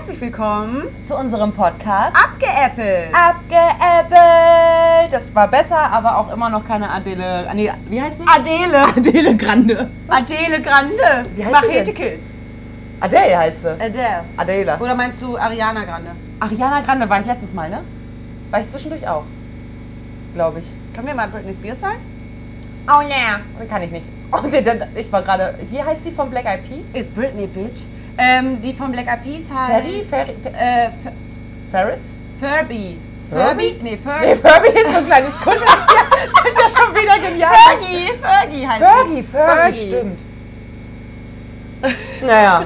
Herzlich willkommen zu unserem Podcast Abgeäppelt. Abgeäppelt. Das war besser, aber auch immer noch keine Adele. Nee, wie heißt sie? Adele. Adele Grande. Adele Grande. Wie heißt sie Machete denn? Kills. Adele heißt sie. Adele. Adela. Oder meinst du Ariana Grande? Ariana Grande war ich letztes Mal, ne? War ich zwischendurch auch. Glaube ich. Können wir mal Britney Spears sein? Oh ne. Kann ich nicht. Oh, ich war gerade. Wie heißt die von Black Eyed Peas? It's Britney, bitch. Ähm, die von Black Eyed Peas heißt... Ferry? Ferry? Fer- Äh, Ferris? Furby. Furby? Nee, Nee, Furby. Furby ist so ein kleines Kuscheltier. Das ist ja schon wieder genial. Fergie. Fergie heißt Fergie, die. Fergie, stimmt. Naja.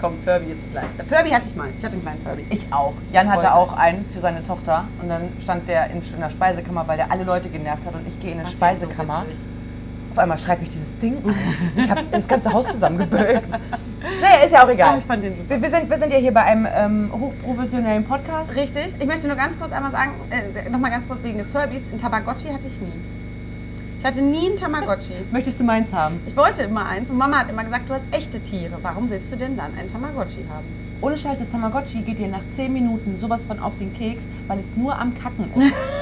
Komm, Furby ist es leichter. Furby hatte ich mal. Ich hatte einen kleinen Furby. Ich auch. Jan hatte Voll. auch einen für seine Tochter und dann stand der in, der Speisekammer, weil der alle Leute genervt hat und ich gehe in eine Speisekammer. so. Auf einmal schreibt mich dieses Ding an. Ich habe das ganze Haus zusammengebölkt. Naja, ist ja auch egal. Ich fand den super. Wir, wir, sind, wir sind ja hier bei einem ähm, hochprofessionellen Podcast. Richtig. Ich möchte nur ganz kurz einmal sagen, äh, nochmal ganz kurz wegen des Furbys. Ein Tamagotchi hatte ich nie. Ich hatte nie einen Tamagotchi. Möchtest du meins haben? Ich wollte immer eins und Mama hat immer gesagt, du hast echte Tiere. Warum willst du denn dann ein Tamagotchi haben? Ohne Scheiß, das Tamagotchi geht dir nach 10 Minuten sowas von auf den Keks, weil es nur am Kacken ist.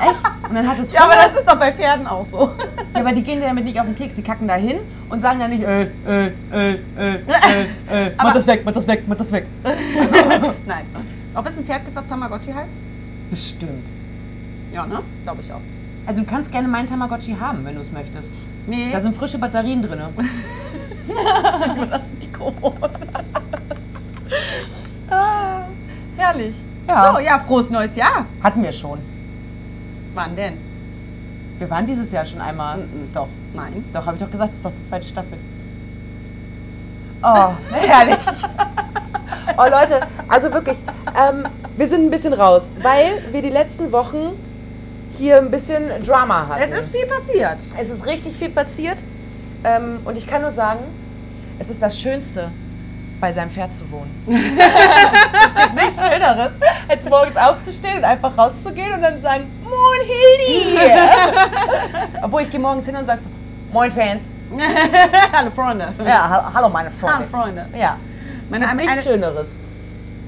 Echt? Und dann hat es Ja, aber das ist doch bei Pferden auch so. Ja, aber die gehen dir damit nicht auf den Keks, die kacken da hin und sagen dann nicht, äh, äh, äh, äh, äh, äh, mach das weg, mach das weg, mach das weg. Nein. Ob es ein Pferd gibt, was Tamagotchi heißt? Bestimmt. Ja, ne? Glaube ich auch. Also du kannst gerne meinen Tamagotchi haben, wenn du es möchtest. Nee. Da sind frische Batterien drin. über das Mikrofon. ah, herrlich. Ja. So, ja, frohes neues Jahr. Hatten wir schon. Wann denn? Wir waren dieses Jahr schon einmal. Mhm. Doch. Nein. Doch, habe ich doch gesagt, das ist doch die zweite Staffel. Oh, herrlich. Oh Leute, also wirklich, ähm, wir sind ein bisschen raus, weil wir die letzten Wochen hier ein bisschen Drama hatten. Es ist viel passiert. Es ist richtig viel passiert. Ähm, und ich kann nur sagen, es ist das Schönste, bei seinem Pferd zu wohnen. es gibt nichts Schöneres, als morgens aufzustehen und einfach rauszugehen und dann sagen, Moin Hildi! Obwohl ich gehe morgens hin und sage so, Moin Fans. Hallo Freunde. Ja, ha- hallo meine Freunde. Hallo Freunde. Ja, Meine, eine, nichts Schöneres.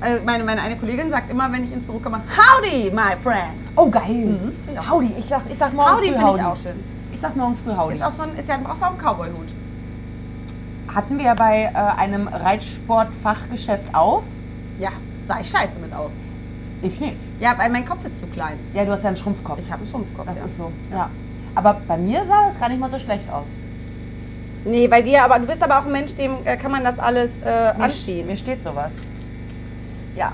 äh, meine, meine eine Kollegin sagt immer, wenn ich ins Büro komme, Howdy, my friend. Oh geil. auch. Howdy, ich sag, ich sag morgen Howdy früh finde ich Howdy. auch schön. Ich sag morgen früh Howdy. Ist auch so ein, ist ja, brauchst du auch einen Cowboy-Hut. Hatten wir ja bei äh, einem Reitsportfachgeschäft auf. Ja, sah ich scheiße mit aus. Ich nicht. Ja, weil mein Kopf ist zu klein. Ja, du hast ja einen Schrumpfkopf. Ich habe einen Schrumpfkopf. Das ja. ist so, ja. Aber bei mir sah das gar nicht mal so schlecht aus. Nee, bei dir, aber du bist aber auch ein Mensch, dem äh, kann man das alles äh, Mir, anziehen. mir steht sowas. Ja,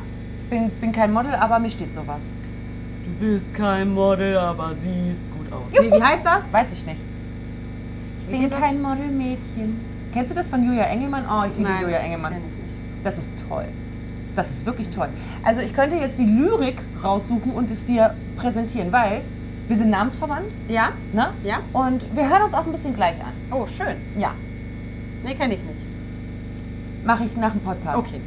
bin, bin kein Model, aber mir steht sowas. Du bist kein Model, aber siehst gut aus. Juhu. Wie, wie heißt das? Weiß ich nicht. Ich Wie bin kein Modelmädchen. Kennst du das von Julia Engelmann? Oh, ich liebe Julia Engelmann. kenn ich nicht. Das ist toll. Das ist wirklich toll. Also ich könnte jetzt die Lyrik raussuchen und es dir präsentieren, weil wir sind namensverwandt, Ja? ne? Ja? Und wir hören uns auch ein bisschen gleich an. Oh, schön. Ja, Nee, kenne ich nicht. mache ich nach dem Podcast. Okay.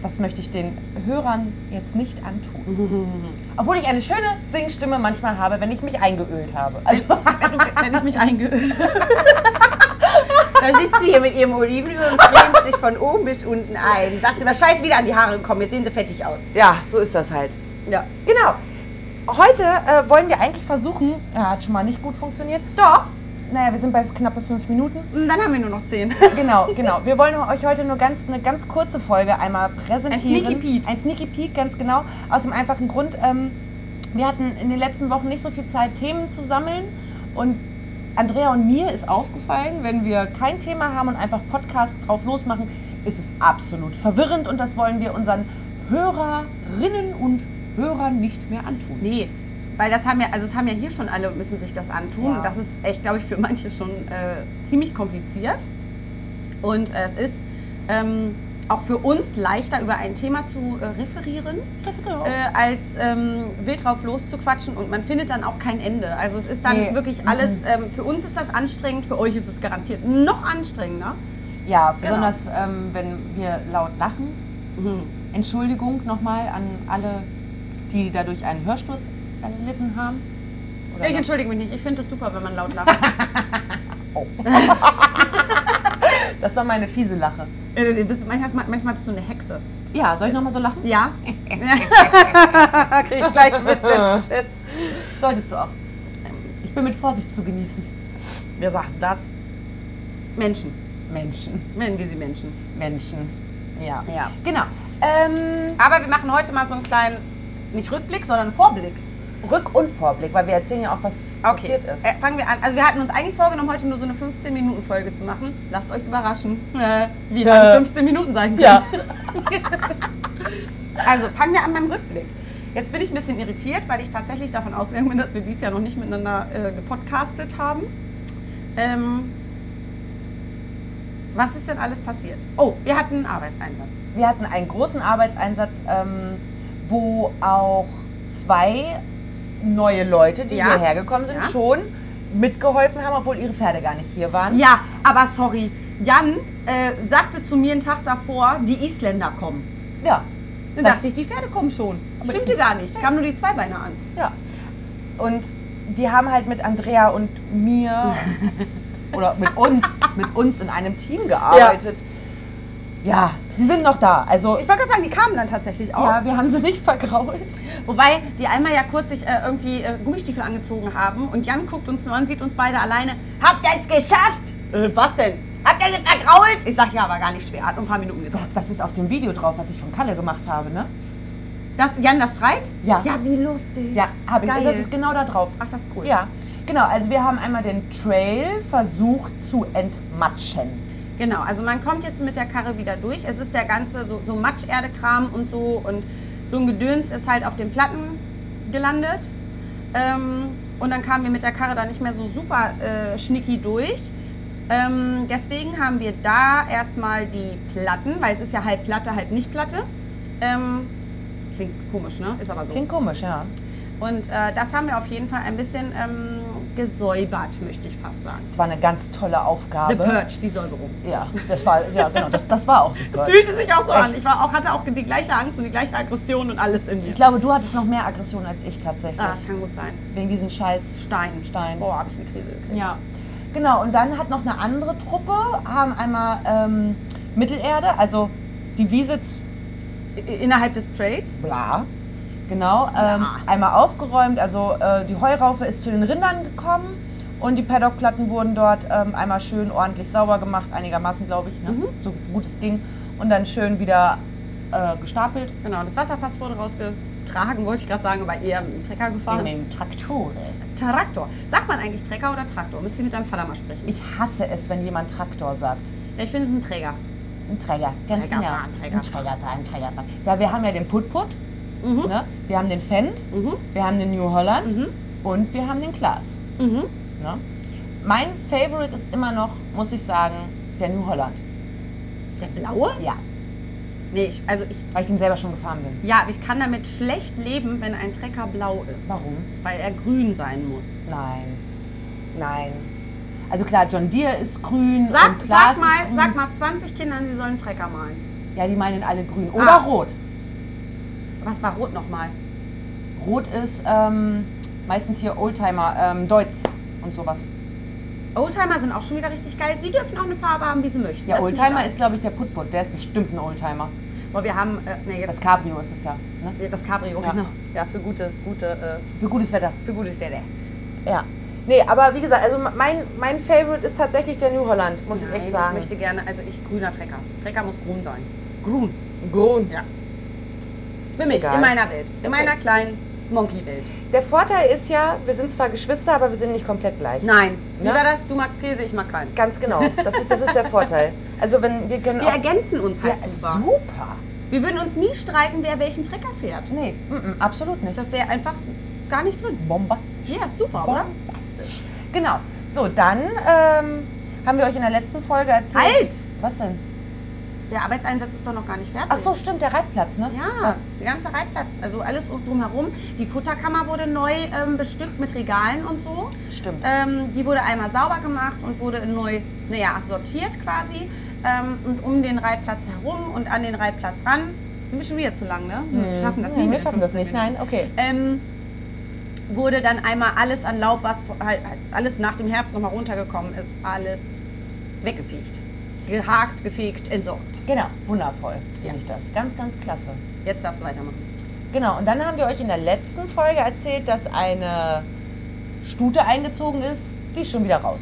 Das möchte ich den Hörern jetzt nicht antun. Obwohl ich eine schöne Singstimme manchmal habe, wenn ich mich eingeölt habe. Also, wenn, du, wenn ich mich eingeölt Dann sitzt sie hier mit ihrem Olivenöl und cremt sich von oben bis unten ein. Sagt sie, was scheiß wieder an die Haare gekommen, jetzt sehen sie fettig aus. ja, so ist das halt. Ja. Genau. Heute äh, wollen wir eigentlich versuchen, ja, hat schon mal nicht gut funktioniert. Doch. Naja, wir sind bei knappe fünf Minuten. Und dann haben wir nur noch zehn. Genau, genau. Wir wollen euch heute nur ganz, eine ganz kurze Folge einmal präsentieren. Ein Sneaky Peek. Ein Sneaky Peek, ganz genau. Aus dem einfachen Grund, ähm, wir hatten in den letzten Wochen nicht so viel Zeit, Themen zu sammeln. Und Andrea und mir ist aufgefallen, wenn wir kein Thema haben und einfach Podcast drauf losmachen, ist es absolut verwirrend. Und das wollen wir unseren Hörerinnen und Hörern nicht mehr antun. Nee, weil das haben ja, also es haben ja hier schon alle und müssen sich das antun. Ja. Das ist echt, glaube ich, für manche schon äh, ziemlich kompliziert. Und äh, es ist ähm, auch für uns leichter, über ein Thema zu äh, referieren, genau. äh, als ähm, wild drauf loszuquatschen. Und man findet dann auch kein Ende. Also es ist dann Nee. wirklich alles, ähm, für uns ist das anstrengend, für euch ist es garantiert noch anstrengender. Ja, Genau. besonders ähm, wenn wir laut lachen. Entschuldigung nochmal an alle, die dadurch einen Hörsturz erlitten haben. Oder Ich entschuldige mich nicht, ich finde es super, wenn man laut lacht. das war meine fiese Lache. Äh, du bist- manchmal, manchmal bist du eine Hexe. Ja, soll ich nochmal so lachen? Ja. Krieg ich gleich ein bisschen Schiss. Solltest du auch. Ich bin mit Vorsicht zu genießen. Wer sagt das? Menschen. Menschen. Nennen wir sie Menschen. Menschen. Ja. Ja. Genau. Ähm, Aber wir machen heute mal so einen kleinen, nicht Rückblick, sondern Vorblick. Rück- und Vorblick, weil wir erzählen ja auch, was passiert ist. Äh, fangen wir an. Also wir hatten uns eigentlich vorgenommen, heute nur so eine 15-Minuten-Folge zu machen. Lasst euch überraschen, äh, wie lange 15 Minuten sein können. Ja. Also fangen wir an beim Rückblick. Jetzt bin ich ein bisschen irritiert, weil ich tatsächlich davon ausgegangen bin, dass wir dieses Jahr noch nicht miteinander äh, gepodcastet haben. Ähm, was ist denn alles passiert? Oh, wir hatten einen Arbeitseinsatz. Wir hatten einen großen Arbeitseinsatz, ähm, wo auch zwei neue Leute, die Ja. hierher gekommen sind, Ja. schon mitgeholfen haben, obwohl ihre Pferde gar nicht hier waren. Ja, aber sorry. Jan äh, sagte zu mir einen Tag davor, die Isländer kommen. Ja. Dann dachte ich, die Pferde kommen schon. Aber Stimmte gar nicht. Kamen nur die Zweibeine an. Ja. Und die haben halt mit Andrea und mir oder mit uns, mit uns in einem Team gearbeitet. Ja, sie sind noch da. Also Ich wollte gerade sagen, die kamen dann tatsächlich auch. ja, wir haben sie nicht vergrault. Wobei die einmal ja kurz sich äh, irgendwie äh, Gummistiefel angezogen haben und Jan guckt uns nur an, sieht uns beide alleine. Habt ihr es geschafft? Äh, was denn? Habt ihr sie vergrault? Ich sag ja, war gar nicht schwer. Hat ein paar Minuten gedauert. Das, das ist auf dem Video drauf, was ich von Kalle gemacht habe, ne? Dass Jan das schreit? Ja. Ja, wie lustig. Ja, habe ich. Geil. Das ist genau da drauf. Ach, das ist cool. Ja, genau. Also wir haben einmal den Trail versucht zu entmatschen. Genau, also man kommt jetzt mit der Karre wieder durch. Es ist der ganze so, so Matscherdekram und so und so ein Gedöns ist halt auf den Platten gelandet. Ähm, und dann kamen wir mit der Karre da nicht mehr so super äh, schnicki durch. Ähm, deswegen haben wir da erstmal die Platten, weil es ist ja halb Platte, halb nicht Platte. Ähm, klingt komisch, ne? Ist aber so. Klingt komisch, ja. Und äh, das haben wir auf jeden Fall ein bisschen ähm, gesäubert, möchte ich fast sagen. Es war eine ganz tolle Aufgabe. The Purge, die Säuberung. Ja, das war, ja genau, das, das war auch Es super. fühlte sich auch so an. Echt? Ich war auch, hatte auch die gleiche Angst und die gleiche Aggression und alles in mir. Ich glaube, du hattest noch mehr Aggression als ich tatsächlich. ah, das kann gut sein. Wegen diesen scheiß Stein. Stein. Boah, habe ich eine Krise gekriegt. Ja, genau. Und dann hat noch eine andere Truppe, haben einmal ähm, Mittelerde, also die Wiesitz, I- Innerhalb des Trails. bla, genau, ähm, einmal aufgeräumt. Also äh, die Heuraufe ist zu den Rindern gekommen und die Paddockplatten wurden dort ähm, einmal schön ordentlich sauber gemacht, einigermaßen, glaube ich, ne? so gut es ging. Und dann schön wieder äh, gestapelt. Genau, das Wasserfass wurde rausgetragen, wollte ich gerade sagen, aber eher mit dem Trecker gefahren. Mit dem Traktor. Traktor. Sagt man eigentlich Trecker oder Traktor? Müsst ihr mit deinem Vater mal sprechen. Ich hasse es, wenn jemand Traktor sagt. ja, ich finde es ein Träger. Ein Träger, ganz Träger genau. fahren, Träger ein Träger fahren, Träger fahren. Ja, wir haben ja den Put-Put, Mhm. ne? wir haben den Fendt, Mhm. wir haben den New Holland Mhm. und wir haben den Klaas. Mhm. Ne? Mein Favorite ist immer noch, muss ich sagen, der New Holland. Der blaue? Ja, Nee, ich, also ich, weil ich den selber schon gefahren bin. ja, ich kann damit schlecht leben, wenn ein Trecker blau ist. Warum? Weil er grün sein muss. Nein, nein. Also klar, John Deere ist grün Sag, und Klaas sag, mal, ist grün. sag mal 20 Kindern, sie sollen Trecker malen. Ja, die malen alle grün oder Ah. rot. Was war rot nochmal? Rot ist ähm, meistens hier Oldtimer, ähm, Deutz und sowas. Oldtimer sind auch schon wieder richtig geil. Die dürfen auch eine Farbe haben, wie sie möchten. Ja, Das Oldtimer ich ist, glaube ich, der Put-Put. Der ist bestimmt ein Oldtimer. Boah, wir haben, äh, nee, Das jetzt Cabrio ist es ja. Ne? das, das Cabrio, Ja. genau. Ja, für gute, gute, äh, Für gutes Wetter. für gutes Wetter. Ja. Nee, aber wie gesagt, also mein, mein Favorite ist tatsächlich der New Holland, muss ich Nein, echt sagen. Ich möchte gerne, also ich grüner Trecker. Trecker muss grün sein. Grün. Grün. Ja. Für mich, egal. in meiner Welt. In Okay. meiner kleinen Monkey-Welt. Der Vorteil ist ja, wir sind zwar Geschwister, aber wir sind nicht komplett gleich. Nein. Wie Ne? war das? Du magst Käse, ich mag keinen. Ganz genau. Das ist, das ist der Vorteil. Also wenn wir können Wir ergänzen uns halt Ja, super. super. Wir würden uns nie streiten, wer welchen Trecker fährt. Nee, mm, mm, absolut nicht. Das wäre einfach gar nicht drin. bombastisch. Ja, super, oder? Bombastisch. Genau. So, dann ähm, haben wir euch in der letzten Folge erzählt... Halt! Was denn? Der Arbeitseinsatz ist doch noch gar nicht fertig. Ach so, stimmt, der Reitplatz, ne? Ja, der ganze Reitplatz, also alles drumherum. Die Futterkammer wurde neu ähm, bestückt mit Regalen und so. Stimmt. Ähm, die wurde einmal sauber gemacht und wurde neu, naja, sortiert quasi. Ähm, und um den Reitplatz herum und an den Reitplatz ran. Sind wir schon wieder zu lang, ne? Wir schaffen das nicht. wir in schaffen das 15 nicht. Nein, okay. ähm, wurde dann einmal alles an Laub, was halt, halt alles nach dem Herbst nochmal runtergekommen ist, alles weggefegt. Gehakt, gefegt, entsorgt. Genau, wundervoll. Ja. Finde ich das. Ganz, ganz klasse. Jetzt darfst du weitermachen. Genau, und dann haben wir euch in der letzten Folge erzählt, dass eine Stute eingezogen ist. Die ist schon wieder raus.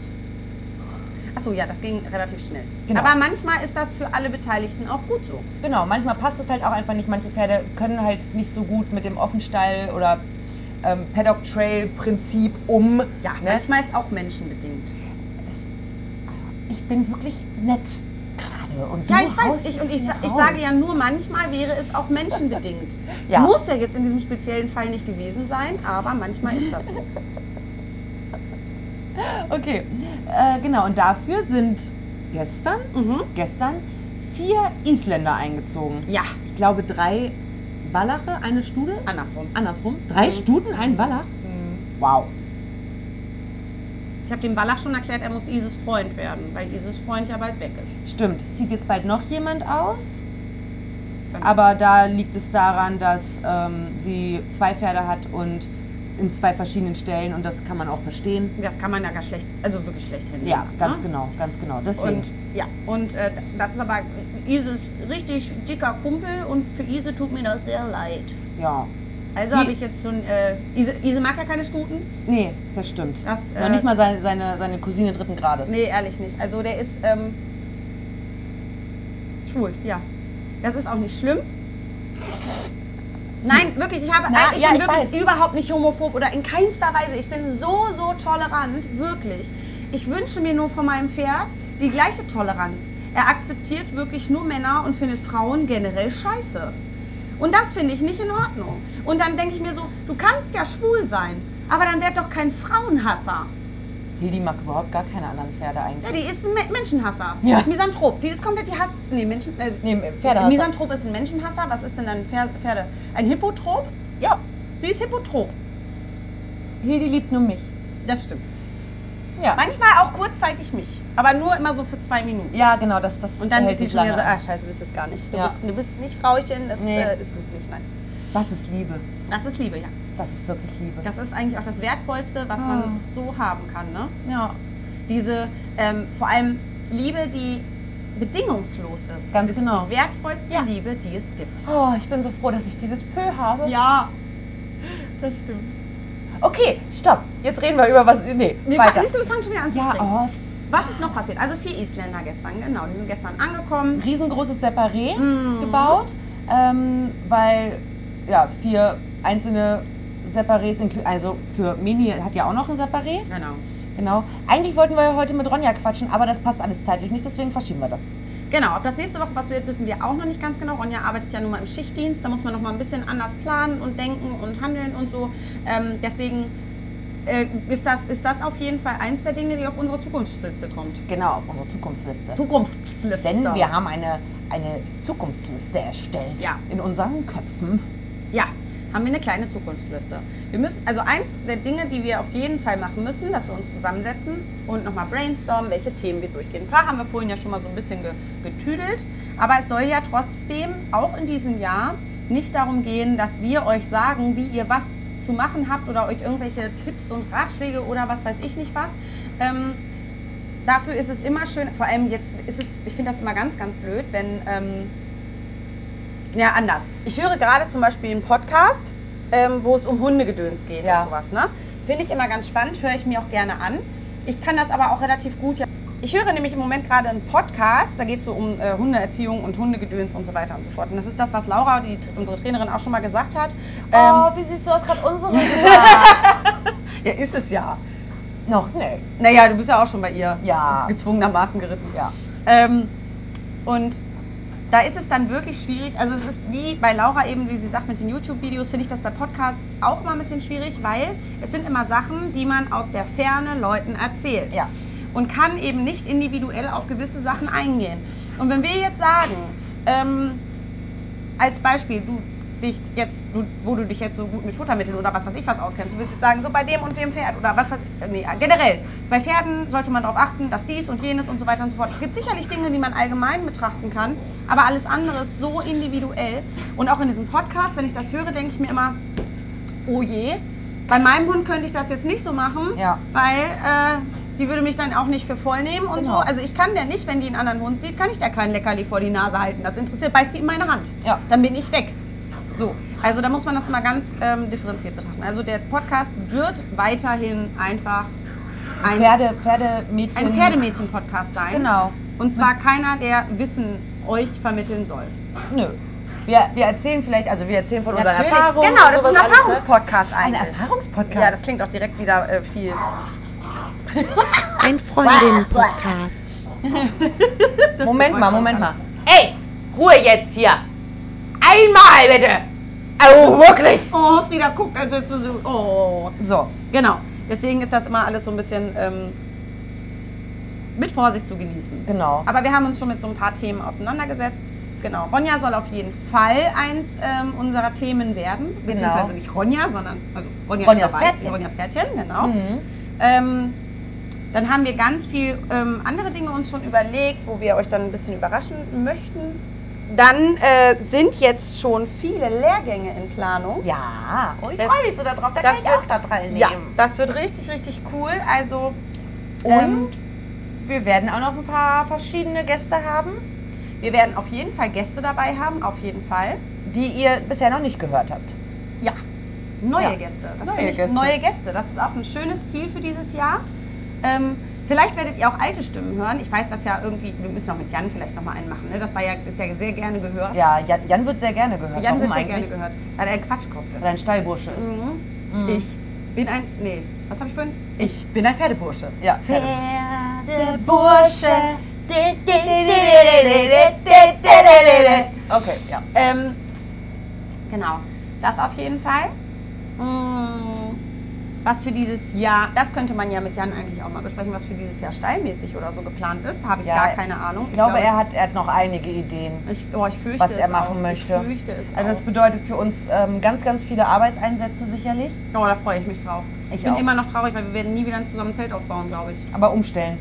Achso, ja, das ging relativ schnell. Genau. Aber manchmal ist das für alle Beteiligten auch gut so. Genau, manchmal passt es halt auch einfach nicht. Manche Pferde können halt nicht so gut mit dem Offenstall oder ähm, Paddock Trail Prinzip um. Ja, ne? manchmal ist auch menschenbedingt. Ich bin wirklich nett gerade. Und Ja, ich weiß, ich, und ich, ich sage ja nur, manchmal wäre es auch menschenbedingt. Ja. Muss ja jetzt in diesem speziellen Fall nicht gewesen sein, aber manchmal ist das so. Okay, äh, genau. Und dafür sind gestern, Mhm. gestern vier Isländer eingezogen. Ja, Ich glaube drei Wallache, eine Stute. andersrum. Andersrum. Drei Mhm. Stuten, ein Wallach. Wow. Ich habe dem Wallach schon erklärt, er muss Isis Freund werden, weil Isis Freund ja bald weg ist. Stimmt, es zieht jetzt bald noch jemand aus. Aber da liegt es daran, dass ähm, sie zwei Pferde hat und in zwei verschiedenen Stellen und das kann man auch verstehen. Das kann man ja gar schlecht, also wirklich schlecht handeln. Ja, ganz ne? genau, ganz genau. Deswegen. Und ja, und äh, das ist aber Isis richtig dicker Kumpel und für Ise tut mir das sehr leid. ja. Also habe ich jetzt schon, äh, Ise, Ise mag ja keine Stuten. Nee, das stimmt. Das, Noch äh, nicht mal seine, seine, seine Cousine dritten Grades. Nee, ehrlich nicht. Also der ist ähm, schwul, ja. Das ist auch nicht schlimm. Nein, wirklich, ich habe Na, ich ja, bin ich wirklich weiß. überhaupt nicht homophob oder in keinster Weise. Ich bin so, so tolerant, wirklich. Ich wünsche mir nur von meinem Pferd die gleiche Toleranz. Er akzeptiert wirklich nur Männer und findet Frauen generell scheiße. Und das finde ich nicht in Ordnung. Und dann denke ich mir so, du kannst ja schwul sein, aber dann werd doch kein Frauenhasser. Hildi mag überhaupt gar keine anderen Pferde eigentlich. Ja, die ist ein Me- Menschenhasser. Ja. Misanthrop. Die ist komplett die Hass. Nee, Menschen. Äh, Nee, Pferdehasser. Misanthrop ist ein Menschenhasser. Was ist denn Pfer- Pferde? Ein Hippotrop? Ja, Sie ist Hippotrop. Hildi liebt nur mich. Das stimmt. Ja. Manchmal auch kurzzeitig mich. Aber nur immer so für zwei Minuten. Ja, genau, das, das Und dann ist sie schon wieder so, ah, scheiße, du bist es gar nicht. Du, Ja. bist, du bist nicht Frauchen, das Nee. äh, ist es nicht. Nein. Das ist Liebe. Das ist Liebe, ja. Das ist wirklich Liebe. Das ist eigentlich auch das Wertvollste, was Ah. man so haben kann. Ne? ja. Diese, ähm, vor allem Liebe, die bedingungslos ist. Ganz ist genau. Die wertvollste Ja. Liebe, die es gibt. Oh, ich bin so froh, dass ich dieses Pö habe. Ja, das stimmt. Okay, stopp. Jetzt reden wir über was. Nee, Wir, weiter. siehst du, wir fangen schon wieder an zu Ja, oh, Was ist noch passiert? Also vier Isländer gestern, genau. Die sind gestern angekommen. riesengroßes Separé Mhm. gebaut, ähm, weil ja, vier einzelne Separés, also für Mini hat ja auch noch ein Separé. Genau. Genau. Eigentlich wollten wir ja heute mit Ronja quatschen, aber das passt alles zeitlich nicht, deswegen verschieben wir das. Genau, ob das nächste Woche was wird, wissen wir auch noch nicht ganz genau. Ronja arbeitet ja nun mal im Schichtdienst, da muss man noch mal ein bisschen anders planen und denken und handeln und so. Ähm, deswegen äh, ist, das, ist das auf jeden Fall eins der Dinge, die auf unsere Zukunftsliste kommt. Genau, auf unsere Zukunftsliste. Zukunftsliste. Denn wir haben eine, eine Zukunftsliste erstellt Ja. in unseren Köpfen. Haben wir eine kleine Zukunftsliste. Wir müssen, also eins der Dinge, die wir auf jeden Fall machen müssen, dass wir uns zusammensetzen und nochmal brainstormen, welche Themen wir durchgehen. Ein paar haben wir vorhin ja schon mal so ein bisschen ge getüdelt, aber es soll ja trotzdem auch in diesem Jahr nicht darum gehen, dass wir euch sagen, wie ihr was zu machen habt oder euch irgendwelche Tipps und Ratschläge oder was weiß ich nicht was. Ähm, dafür ist es immer schön, vor allem jetzt ist es, ich finde das immer ganz, ganz blöd, wenn ähm, ja, anders. Ich höre gerade zum Beispiel einen Podcast, ähm, wo es um Hundegedöns geht Ja. und sowas. Ne? Finde ich immer ganz spannend, höre ich mir auch gerne an. Ich kann das aber auch relativ gut. Ich höre nämlich im Moment gerade einen Podcast, da geht es so um äh, Hundeerziehung und Hundegedöns und so weiter und so fort. Und das ist das, was Laura, die, unsere Trainerin, auch schon mal gesagt hat. Ähm, oh, wie süß, du hast gerade unsere gesagt. ja, ist es ja. Noch, nee. Naja, du bist ja auch schon bei ihr Ja. gezwungenermaßen geritten. Ja. Ähm, und da ist es dann wirklich schwierig. Also es ist wie bei Laura eben, wie sie sagt, mit den YouTube-Videos, finde ich das bei Podcasts auch mal ein bisschen schwierig, weil es sind immer Sachen, die man aus der Ferne Leuten erzählt. Ja. Und kann eben nicht individuell auf gewisse Sachen eingehen. Und wenn wir jetzt sagen, ähm, als Beispiel, du dich jetzt, du, wo du dich jetzt so gut mit Futtermitteln oder was weiß ich was auskennst, du würdest jetzt sagen, so bei dem und dem Pferd oder was weiß ich, nee, generell, bei Pferden sollte man darauf achten, dass dies und jenes und so weiter und so fort. Es gibt sicherlich Dinge, die man allgemein betrachten kann, aber alles andere ist so individuell. Und auch in diesem Podcast, wenn ich das höre, denke ich mir immer, oh je, bei meinem Hund könnte ich das jetzt nicht so machen, Ja. weil äh, Die würde mich dann auch nicht für voll nehmen und Genau. so. Also ich kann der nicht, wenn die einen anderen Hund sieht, kann ich der kein Leckerli vor die Nase halten. Das interessiert, beißt die in meine Hand. Ja. Dann bin ich weg. So, also da muss man das immer ganz ähm, differenziert betrachten. Also der Podcast wird weiterhin einfach ein, Pferde, Pferdemädchen. ein Pferdemädchen-Podcast sein. Genau. Und zwar keiner, der Wissen euch vermitteln soll. Nö. Wir, wir erzählen vielleicht, also wir erzählen von unseren Natürlich. Erfahrungen. Genau, das ist ein ne? Erfahrungspodcast Ein eigentlich. Erfahrungspodcast. Ja, das klingt auch direkt wieder äh, viel. Ein Freundinnen-Podcast. Moment mal, Moment mal. Ey, Ruhe jetzt hier. Einmal bitte. Oh, wirklich. Oh, Frieda guckt, als hättest du so. Oh. So, Genau. Deswegen ist das immer alles so ein bisschen ähm, mit Vorsicht zu genießen. genau. Aber wir haben uns schon mit so ein paar Themen auseinandergesetzt. Genau. Ronja soll auf jeden Fall eins ähm, unserer Themen werden. Beziehungsweise nicht Ronja, sondern also Ronja Ronjas ist dabei. Pferdchen. Ronjas Pferdchen, genau. Mhm. Ähm, dann haben wir ganz viel ähm, andere Dinge uns schon überlegt, wo wir euch dann ein bisschen überraschen möchten. Dann äh, sind jetzt schon viele Lehrgänge in Planung. Ja, oh, ich freue mich so darauf, da kann ich auch wird- da teilnehmen. Ja, das wird richtig, richtig cool. Also Und ähm, wir werden auch noch ein paar verschiedene Gäste haben, wir werden auf jeden Fall Gäste dabei haben, auf jeden Fall. die ihr bisher noch nicht gehört habt. Ja, neue Ja. Gäste. Das Neue finde ich Gäste. neue Gäste. Das ist auch ein schönes Ziel für dieses Jahr. Ähm, vielleicht werdet ihr auch alte Stimmen hören. Ich weiß das ja irgendwie, wir müssen auch mit Jan vielleicht noch mal einen machen. Ne? Das war ja, ist ja sehr gerne gehört. Ja, Jan, Jan wird sehr gerne gehört. Jan wird Warum sehr eigentlich? gerne gehört, weil er ein Quatschkopf ist. Weil er ein Stallbursche ist. Mhm. Ich bin ein, nee, was habe ich vorhin? Ich bin ein Pferdebursche. Ja, Pferdebursche. Okay, ja. Ähm, genau, das auf jeden Fall. Mm, Was für dieses Jahr, das könnte man ja mit Jan eigentlich auch mal besprechen, was für dieses Jahr stallmäßig oder so geplant ist, habe ich Ja, gar keine Ahnung. Ich glaube, er hat, er hat noch einige Ideen, ich, oh, ich fürchte was es er machen auch. möchte. Ich fürchte es Also das bedeutet für uns ähm, ganz, ganz viele Arbeitseinsätze sicherlich, Oh, da freue ich mich drauf. Ich bin auch. immer noch traurig, weil wir werden nie wieder zusammen ein Zelt aufbauen, glaube ich. aber umstellen.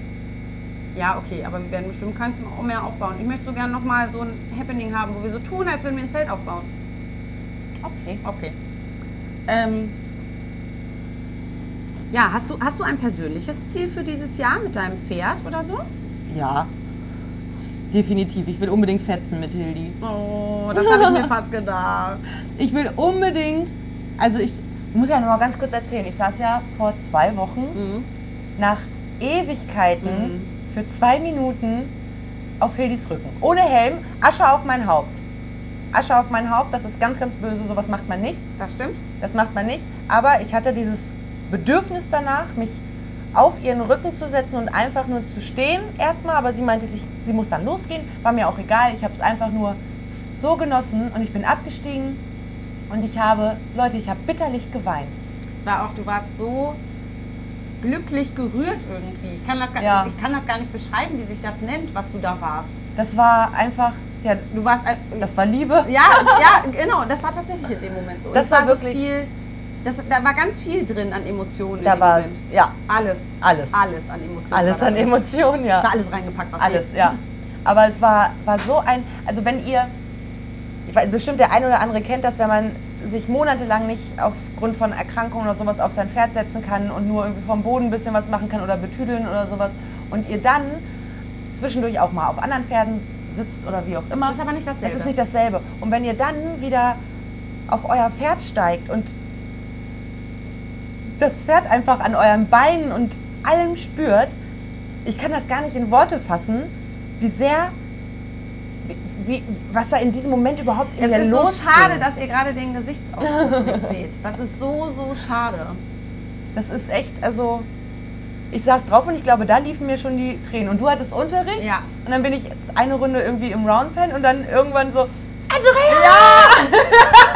Ja, okay, aber wir werden bestimmt keins mehr aufbauen. Ich möchte so gerne nochmal so ein Happening haben, wo wir so tun, als würden wir ein Zelt aufbauen. Okay. Okay. Ähm, ja, hast du, hast du ein persönliches Ziel für dieses Jahr mit deinem Pferd oder so? Ja. Definitiv. Ich will unbedingt fetzen mit Hildi. Oh, das habe ich mir fast gedacht. Ich will unbedingt, also ich muss ja noch mal ganz kurz erzählen. Ich saß ja vor zwei Wochen Mhm. nach Ewigkeiten für zwei Minuten auf Hildis Rücken. Ohne Helm, Asche auf mein Haupt. Asche auf mein Haupt, das ist ganz, ganz böse, sowas macht man nicht. Das stimmt. Das macht man nicht. Aber ich hatte dieses Bedürfnis danach, mich auf ihren Rücken zu setzen und einfach nur zu stehen erstmal. Aber sie meinte, sich, sie muss dann losgehen. War mir auch egal. Ich habe es einfach nur so genossen und ich bin abgestiegen. Und ich habe, Leute, ich habe bitterlich geweint. Es war auch, du warst so glücklich gerührt irgendwie. Ich kann, das gar, Ja. ich kann das gar nicht beschreiben, wie sich das nennt, was du da warst. Das war einfach, ja, Du warst das war Liebe. Ja, ja, genau, das war tatsächlich in dem Moment so. Das Es war so wirklich- viel, das, da war ganz viel drin an Emotionen Da war, Moment. ja, Alles. Alles. Alles an Emotionen. alles da an. Emotionen, Es ja. war alles reingepackt, was Alles, geht. ja. Aber es war, war so ein, also wenn ihr, ich weiß, bestimmt der eine oder andere kennt das, wenn man sich monatelang nicht aufgrund von Erkrankungen oder sowas auf sein Pferd setzen kann und nur irgendwie vom Boden ein bisschen was machen kann oder betüdeln oder sowas und ihr dann zwischendurch auch mal auf anderen Pferden sitzt oder wie auch immer. Das ist aber nicht dasselbe. Das ist nicht dasselbe. Und wenn ihr dann wieder auf euer Pferd steigt und das Pferd einfach an euren Beinen und allem spürt, ich kann das gar nicht in Worte fassen, wie sehr, wie, was da in diesem Moment überhaupt in Es mir ist so losging. schade, dass ihr gerade den Gesichtsausdruck nicht seht. Das ist so, so schade. Das ist echt, also ich saß drauf und ich glaube, da liefen mir schon die Tränen. Und du hattest Unterricht Ja. und dann bin ich jetzt eine Runde irgendwie im Roundpen und dann irgendwann so, Andrea! Ja!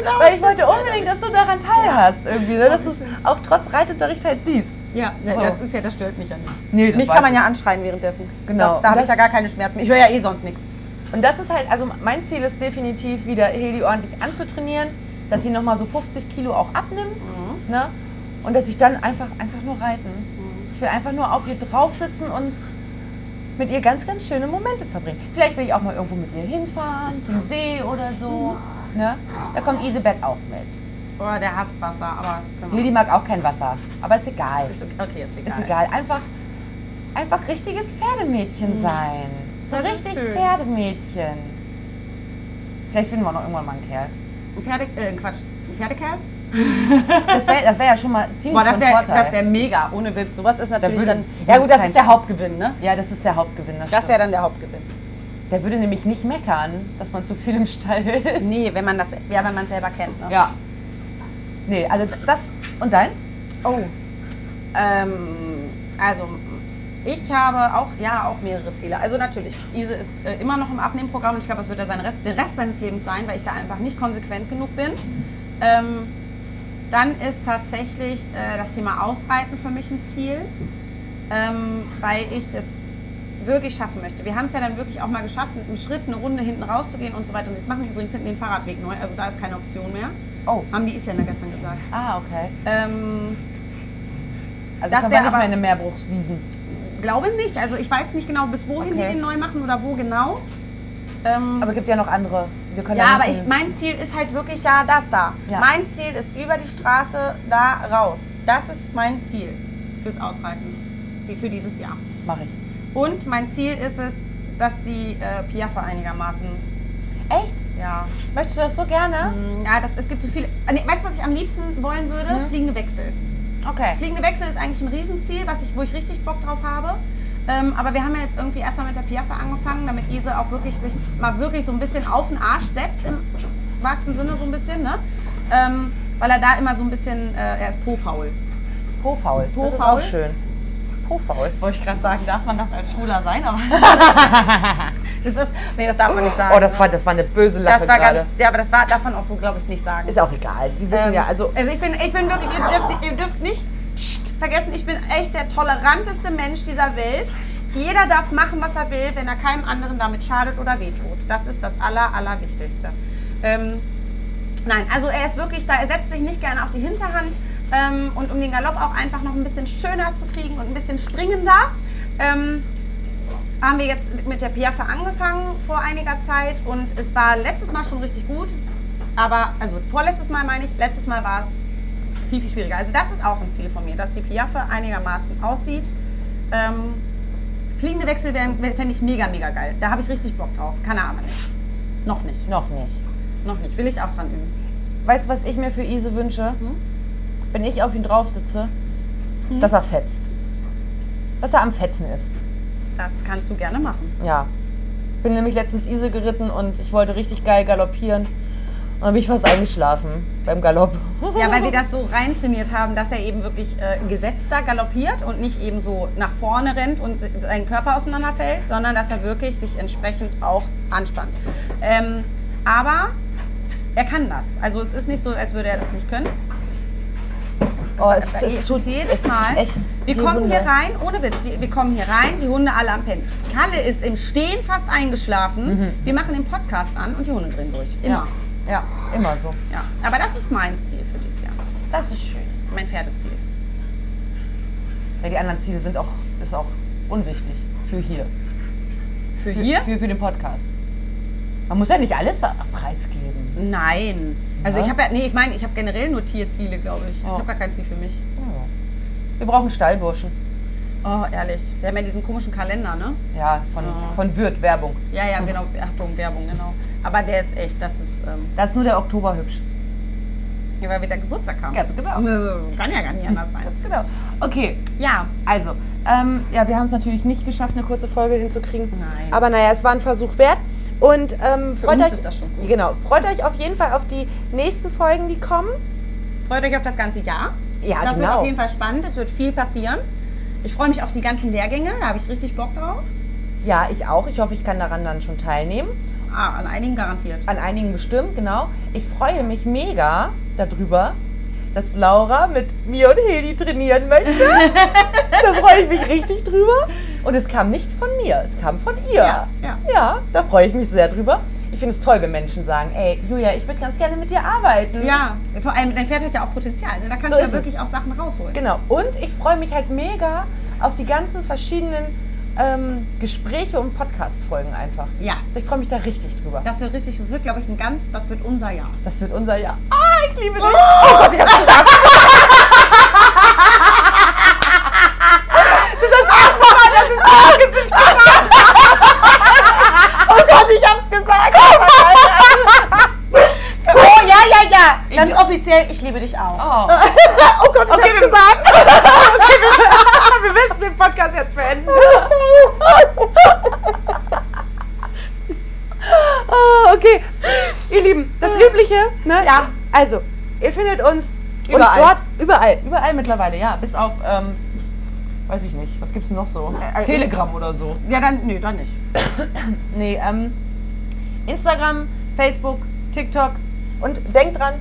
genau. Weil ich wollte unbedingt, dass du daran teilhast irgendwie, ne? dass du es auch trotz Reitunterricht halt siehst. Ja, So. das ist ja, das stört mich ja nicht. Nee, mich kann man ja anschreien währenddessen. Genau. Das, da habe ich ja gar keine Schmerzen mehr. Ich höre ja eh sonst nichts. Und das ist halt, also mein Ziel ist definitiv wieder Heli ordentlich anzutrainieren, dass sie nochmal so 50 Kilo auch abnimmt ne? und dass ich dann einfach, einfach nur reiten. Ich will einfach nur auf ihr drauf sitzen und mit ihr ganz, ganz schöne Momente verbringen. Vielleicht will ich auch mal irgendwo mit ihr hinfahren, zum See oder so. Ne? Da kommt Isabeth auch mit. Oh, der hasst Wasser, aber das Lilly mag auch kein Wasser, aber ist egal. Ist okay, okay, ist egal. Ist egal. Einfach, einfach richtiges Pferdemädchen sein. So Das richtig. Pferdemädchen. Vielleicht finden wir noch irgendwann mal einen Kerl. Ein Pferde, äh, Quatsch, ein Pferdekerl? Das wäre das wär ja schon mal ziemlich Boah, das wäre Vorteil. das wär mega, ohne Witz. Sowas ist natürlich würde- dann. Ja gut, das ist der. Hauptgewinn, ne? ja, das ist der Hauptgewinn. Das stimmt. wäre dann der Hauptgewinn. Der würde nämlich nicht meckern, dass man zu viel im Stall ist. Nee, wenn man das, ja, wenn man es selber kennt, ne? Ja. Nee, also das. Und deins? Oh. Ähm, also, ich habe auch, ja, auch mehrere Ziele. Also natürlich, Ise ist äh, immer noch im Abnehmprogramm und ich glaube, das wird er sein Rest, den Rest seines Lebens sein, weil ich da einfach nicht konsequent genug bin. Ähm, dann ist tatsächlich äh, das Thema Ausreiten für mich ein Ziel, ähm, weil ich es wirklich schaffen möchte. Wir haben es ja dann wirklich auch mal geschafft, mit einem Schritt eine Runde hinten rauszugehen und so weiter. Und jetzt machen wir übrigens hinten den Fahrradweg neu, also da ist keine Option mehr. Oh. Haben die Isländer gestern gesagt. Ah, okay. Ähm, Also Das können wär wir nicht mehr eine Meerbruchswiesen. Glaube nicht. Also ich weiß nicht genau, bis wohin Okay. die den neu machen oder wo genau. Ähm, Aber es gibt ja noch andere. Wir können ja, da aber ich, mein Ziel ist halt wirklich ja das da. Ja. Mein Ziel ist über die Straße da raus. Das ist mein Ziel fürs Ausreiten für dieses Jahr. Mach ich. Und mein Ziel ist es, dass die äh, Piaffe einigermaßen, Echt? ja, Möchtest du das so gerne? Mm, ja das, es gibt so viele. Äh, nee, weißt du, was ich am liebsten wollen würde? Mhm. Fliegende Wechsel. Okay. Fliegende Wechsel ist eigentlich ein Riesenziel, was ich, wo ich richtig Bock drauf habe. Ähm, aber wir haben ja jetzt irgendwie erstmal mit der Piaffe angefangen, damit Ise auch wirklich sich mal wirklich so ein bisschen auf den Arsch setzt, im wahrsten Sinne so ein bisschen, ne? Ähm, weil er da immer so ein bisschen, äh, er ist po-faul. Po-faul. Das ist Po-faul? auch schön. Po-faul. Jetzt wollte ich gerade sagen, darf man das als Schwuler sein, aber das ist, nee, das darf man nicht sagen. Oh, das war, das war eine böse Lache das war ganz, ja, aber das war, darf man auch so, glaube ich, nicht sagen. Ist auch egal. Die wissen Ähm, ja, also also ich bin, ich bin wirklich, ihr dürft, ihr dürft nicht vergessen, ich bin echt der toleranteste Mensch dieser Welt. Jeder darf machen, was er will, wenn er keinem anderen damit schadet oder wehtut. Das ist das Aller, Allerwichtigste. Ähm, nein, also er ist wirklich da, er setzt sich nicht gerne auf die Hinterhand. Ähm, und um den Galopp auch einfach noch ein bisschen schöner zu kriegen und ein bisschen springender, ähm, haben wir jetzt mit der Piaffe angefangen vor einiger Zeit und es war letztes Mal schon richtig gut. Aber, also vorletztes Mal meine ich, letztes Mal war es viel, viel schwieriger. Also das ist auch ein Ziel von mir, dass die Piaffe einigermaßen aussieht. Ähm, fliegende Wechsel fände ich mega, mega geil. Da habe ich richtig Bock drauf. Kann er aber nicht. Noch nicht. noch nicht. Noch nicht. Will ich auch dran üben. Weißt du, was ich mir für Ise wünsche? Hm? Wenn ich auf ihn drauf sitze, dass er fetzt. Dass er am Fetzen ist. Das kannst du gerne machen. Ja. Bin nämlich letztens Ise geritten und ich wollte richtig geil galoppieren. Und dann bin ich fast eingeschlafen beim Galopp. Ja, weil wir das so reintrainiert haben, dass er eben wirklich äh, gesetzter galoppiert und nicht eben so nach vorne rennt und sein Körper auseinanderfällt, sondern dass er wirklich sich entsprechend auch anspannt. Ähm, aber er kann das. Also es ist nicht so, als würde er das nicht können. Oh, es, Es es ist tut jedes es Mal. echt. wir kommen Hunde. hier rein, ohne Witz, wir kommen hier rein, die Hunde alle am Pennen. Kalle ist im Stehen fast eingeschlafen. Wir machen den Podcast an und die Hunde drehen durch. Immer. Ja, ja, immer so. Ja. Aber das ist mein Ziel für dieses Jahr. Das ist schön. Mein Pferdeziel. Ja, die anderen Ziele sind auch, ist auch unwichtig für hier. Für Für, hier? Für, für den Podcast. Man muss ja nicht alles preisgeben. Nein. Also Ja? ich habe ja, nee, ich meine, ich habe generell nur Tierziele, glaube ich. Ja. Ich habe gar kein Ziel für mich. Ja. Wir brauchen Stallburschen. Oh, ehrlich. Wir haben ja diesen komischen Kalender, ne? Ja, von, Ja. von Wirt, Werbung. Ja, ja, genau. Achtung, Werbung, genau. Aber der ist echt, das ist, ähm, Da ist nur der Oktober hübsch. ja, weil wir da Geburtstag haben. Ganz genau. Das kann ja gar nicht anders sein. Ganz genau. Okay, Ja, also, ähm, ja, wir haben es natürlich nicht geschafft, eine kurze Folge hinzukriegen. Nein. Aber naja, es war ein Versuch wert. Und ähm, freut euch, genau, freut euch auf jeden Fall auf die nächsten Folgen, die kommen. freut euch auf das ganze Jahr. Ja, das wird genau. auf jeden Fall spannend. Es wird viel passieren. Ich freue mich auf die ganzen Lehrgänge. Da habe ich richtig Bock drauf. Ja, ich auch. Ich hoffe, ich kann daran dann schon teilnehmen. Ah, an einigen garantiert. An einigen bestimmt, genau. Ich freue mich mega darüber, dass Laura mit mir und Heli trainieren möchte. da freue ich mich richtig drüber. Und es kam nicht von mir, es kam von ihr. Ja, ja. ja da freue ich mich sehr drüber. Ich finde es toll, wenn Menschen sagen, ey, Julia, ich würde ganz gerne mit dir arbeiten. Ja, vor allem, dein Pferd hat ja auch Potenzial. Ne? Da kannst So du ja ist es. wirklich auch Sachen rausholen. Genau. Und ich freue mich halt mega auf die ganzen verschiedenen ähm, Gespräche und Podcast-Folgen einfach. Ja, Ich freue mich da richtig drüber. das wird richtig, das wird, glaube ich, ein ganz, das wird unser Jahr. Das wird unser Jahr. Ah, ich liebe dich. Oh Gott, ich hab's gesagt. Das ist das erste Mal, dass ich so ins Gesicht gesagt habe. Oh Gott, ich hab's gesagt. Oh, ja, ja, ja. Ganz offiziell, ich liebe dich auch. Oh. Oh Gott, ich Okay, hab's wir- gesagt. Wir müssen den Podcast jetzt beenden. Oh, okay, ihr Lieben, das Übliche, ne? Ja. Also, ihr findet uns Überall. Und dort, überall, überall mittlerweile, ja. Bis auf, ähm, weiß ich nicht, was gibt's denn noch so? Äh, äh, Telegram oder so. Ja, dann, nö, dann nicht. Nee, ähm, Instagram, Facebook, TikTok. Und denkt dran,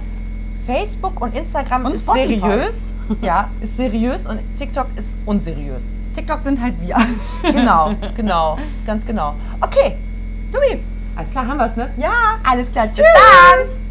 Facebook und Instagram Und ist Spotify. seriös. Ja, ist seriös und TikTok ist unseriös. TikTok sind halt wir. Genau, genau, ganz genau. Okay, Subi. alles klar, haben wir's, ne? Ja. Alles klar, tschüss. Dann.